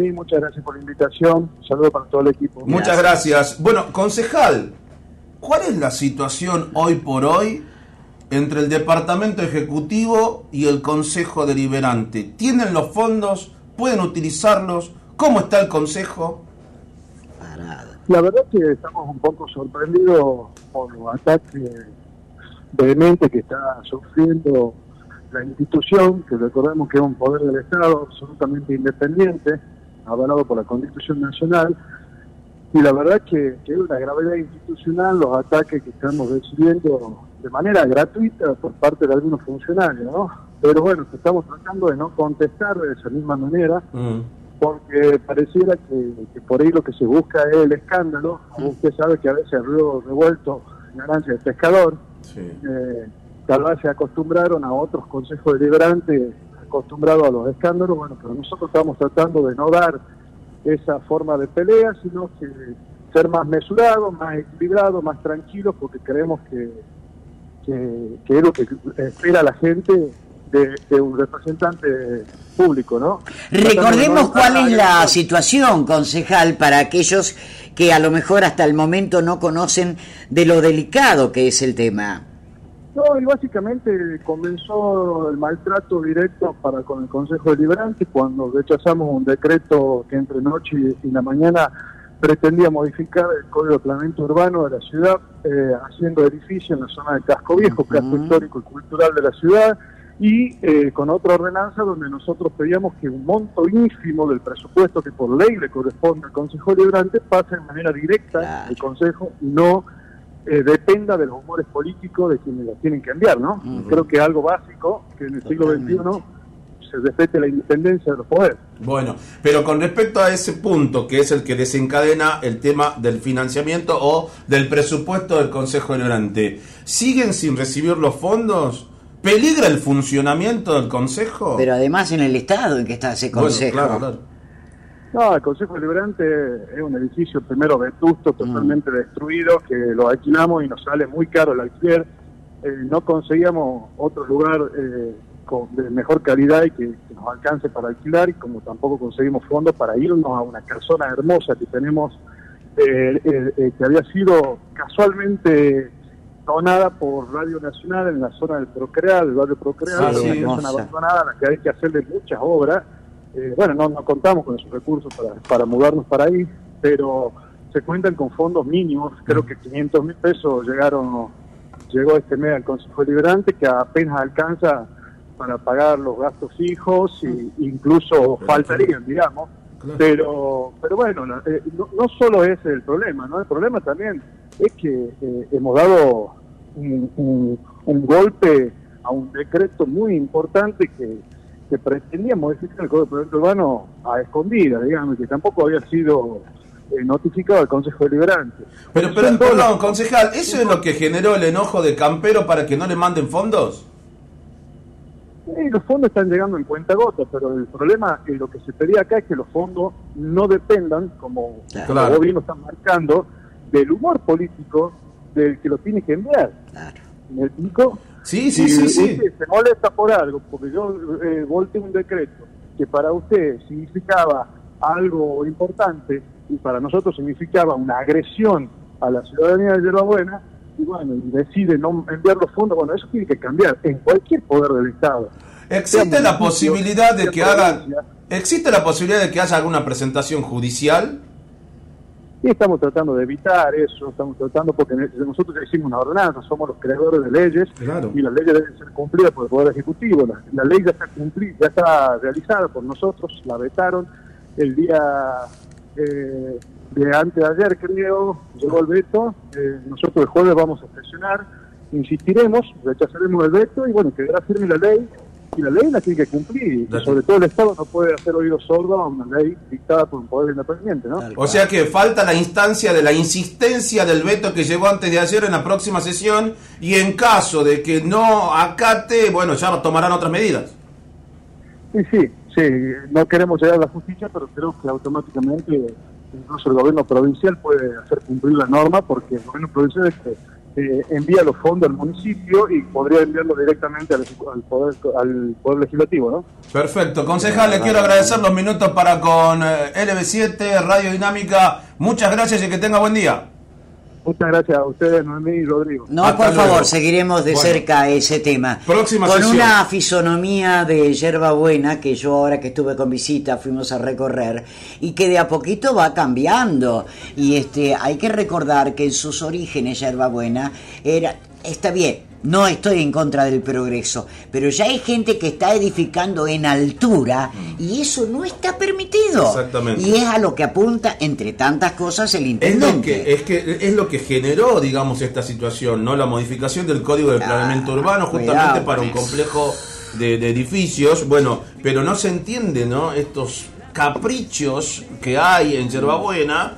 Sí, muchas gracias por la invitación. Saludos para todo el equipo. Muchas gracias. Bueno, concejal, ¿cuál es la situación hoy por hoy entre el Departamento Ejecutivo y el Consejo Deliberante? ¿Tienen los fondos? ¿Pueden utilizarlos? ¿Cómo está el Consejo? La verdad es que estamos un poco sorprendidos por los ataques vehementes que está sufriendo la institución, que recordemos que es un poder del Estado absolutamente independiente, avalado por la Constitución Nacional, y la verdad que, que es una gravedad institucional los ataques que estamos recibiendo de manera gratuita por parte de algunos funcionarios, ¿no? Pero bueno, estamos tratando de no contestar de esa misma manera, mm. porque pareciera que, por ahí lo que se busca es el escándalo. Mm. Usted sabe que a veces el río revuelto ganancia de pescador. Eh, tal vez se acostumbraron a otros consejos deliberantes acostumbrados a los escándalos, bueno, pero nosotros estamos tratando de no dar esa forma de pelea, sino que ser más mesurados, más equilibrados, más tranquilos, porque creemos que, que, es lo que espera la gente de, un representante público, ¿no? Recordemos cuál es la situación, concejal, para aquellos que a lo mejor hasta el momento no conocen de lo delicado que es el tema. No, y básicamente comenzó el maltrato directo para con el Consejo Deliberante cuando rechazamos un decreto que entre noche y la mañana pretendía modificar el Código de Planeamiento Urbano de la ciudad, eh, haciendo edificios en la zona de Casco Viejo, casco histórico y cultural de la ciudad, y eh, con otra ordenanza donde nosotros pedíamos que un monto ínfimo del presupuesto que por ley le corresponde al Consejo Deliberante pase de manera directa al Consejo y no eh, dependa de los humores políticos de quienes la tienen que enviar, ¿no? Creo que es algo básico que en el siglo XXI se respete la independencia de los poderes. Bueno, pero con respecto a ese punto, que es el que desencadena el tema del financiamiento o del presupuesto del Consejo Deliberante, ¿siguen sin recibir los fondos? ¿Peligra el funcionamiento del Consejo? Pero además en el estado en que está ese Consejo. claro, claro. No, el Consejo Deliberante es un edificio primero vetusto, totalmente destruido, que lo alquilamos y nos sale muy caro el alquiler. Eh, no conseguíamos otro lugar eh, con, de mejor calidad y que, nos alcance para alquilar y como tampoco conseguimos fondos para irnos a una casona hermosa que tenemos, eh, que había sido casualmente donada por Radio Nacional en la zona del Procreal, el barrio Procreal, sí, una zona abandonada a la que hay que hacerle muchas obras eh, bueno, no, no contamos con esos recursos para, para mudarnos para ahí, pero se cuentan con fondos mínimos, creo que 500 mil pesos llegaron, llegó este mes al Consejo Deliberante, que apenas alcanza para pagar los gastos fijos e incluso faltarían, digamos. Pero, pero bueno, eh, no, no, solo es el problema, ¿no? El problema también es que eh, hemos dado un, un golpe a un decreto muy importante que que pretendía modificar el Código de Proyecto Urbano a escondida, digamos, que tampoco había sido eh, notificado al Consejo Deliberante. Pero, pero perdón, concejal, ¿eso es lo que generó el enojo de Campero para que no le manden fondos? Sí, los fondos están llegando en cuenta gota, pero el problema, es lo que se pedía acá es que los fondos no dependan, como claro. el gobierno está marcando, del humor político del que lo tiene que enviar. Claro. ¿Me explico? Sí, sí, sí, sí. se molesta por algo, porque yo eh, volteé un decreto que para usted significaba algo importante y para nosotros significaba una agresión a la ciudadanía de Buena, y bueno, y decide no enviar los fondos, bueno, eso tiene que cambiar en cualquier poder del Estado. ¿Existe la posibilidad de que hagan, existe la posibilidad de que haya alguna presentación judicial? Y estamos tratando de evitar eso, estamos tratando, porque nosotros ya hicimos una ordenanza, somos los creadores de leyes, y las leyes deben ser cumplidas por el Poder Ejecutivo. La, ley ya está cumplida, ya está realizada por nosotros, la vetaron el día eh, de antes de ayer, creo, llegó el veto. Eh, nosotros el jueves vamos a presionar, insistiremos, rechazaremos el veto y bueno, quedará firme la ley y la ley la tiene que cumplir. Y sobre todo el Estado no puede hacer oído sordo a una ley dictada por un poder independiente. ¿no? O sea que falta la instancia de la insistencia del veto que llegó antes de ayer en la próxima sesión y en caso de que no acate, bueno, ya tomarán otras medidas. Sí, sí, sí. No queremos llegar a la justicia, pero creo que automáticamente incluso el gobierno provincial puede hacer cumplir la norma porque el gobierno provincial es que eh, envía los fondos al municipio y podría enviarlo directamente al, poder, al poder Legislativo, ¿no? Perfecto. Concejal, le quiero agradecer los minutos para con eh, LB7, Radio Dinámica. Muchas gracias y que tenga buen día. Muchas gracias a ustedes, Noemí y Rodrigo. No, por favor, seguiremos de cerca ese tema. Próxima Con una fisonomía de yerba buena que yo ahora que estuve con visita fuimos a recorrer y que de a poquito va cambiando. Y este hay que recordar que en sus orígenes yerba buena era está bien, no estoy en contra del progreso, pero ya hay gente que está edificando en altura y eso no está permitido. Exactamente. Y es a lo que apunta, entre tantas cosas, el intendente. Es, que, es lo que generó, digamos, esta situación, ¿no? La modificación del Código de Planeamiento Urbano justamente para un complejo de, de edificios. Bueno, pero no se entiende, ¿no? Estos caprichos que hay en Yerbabuena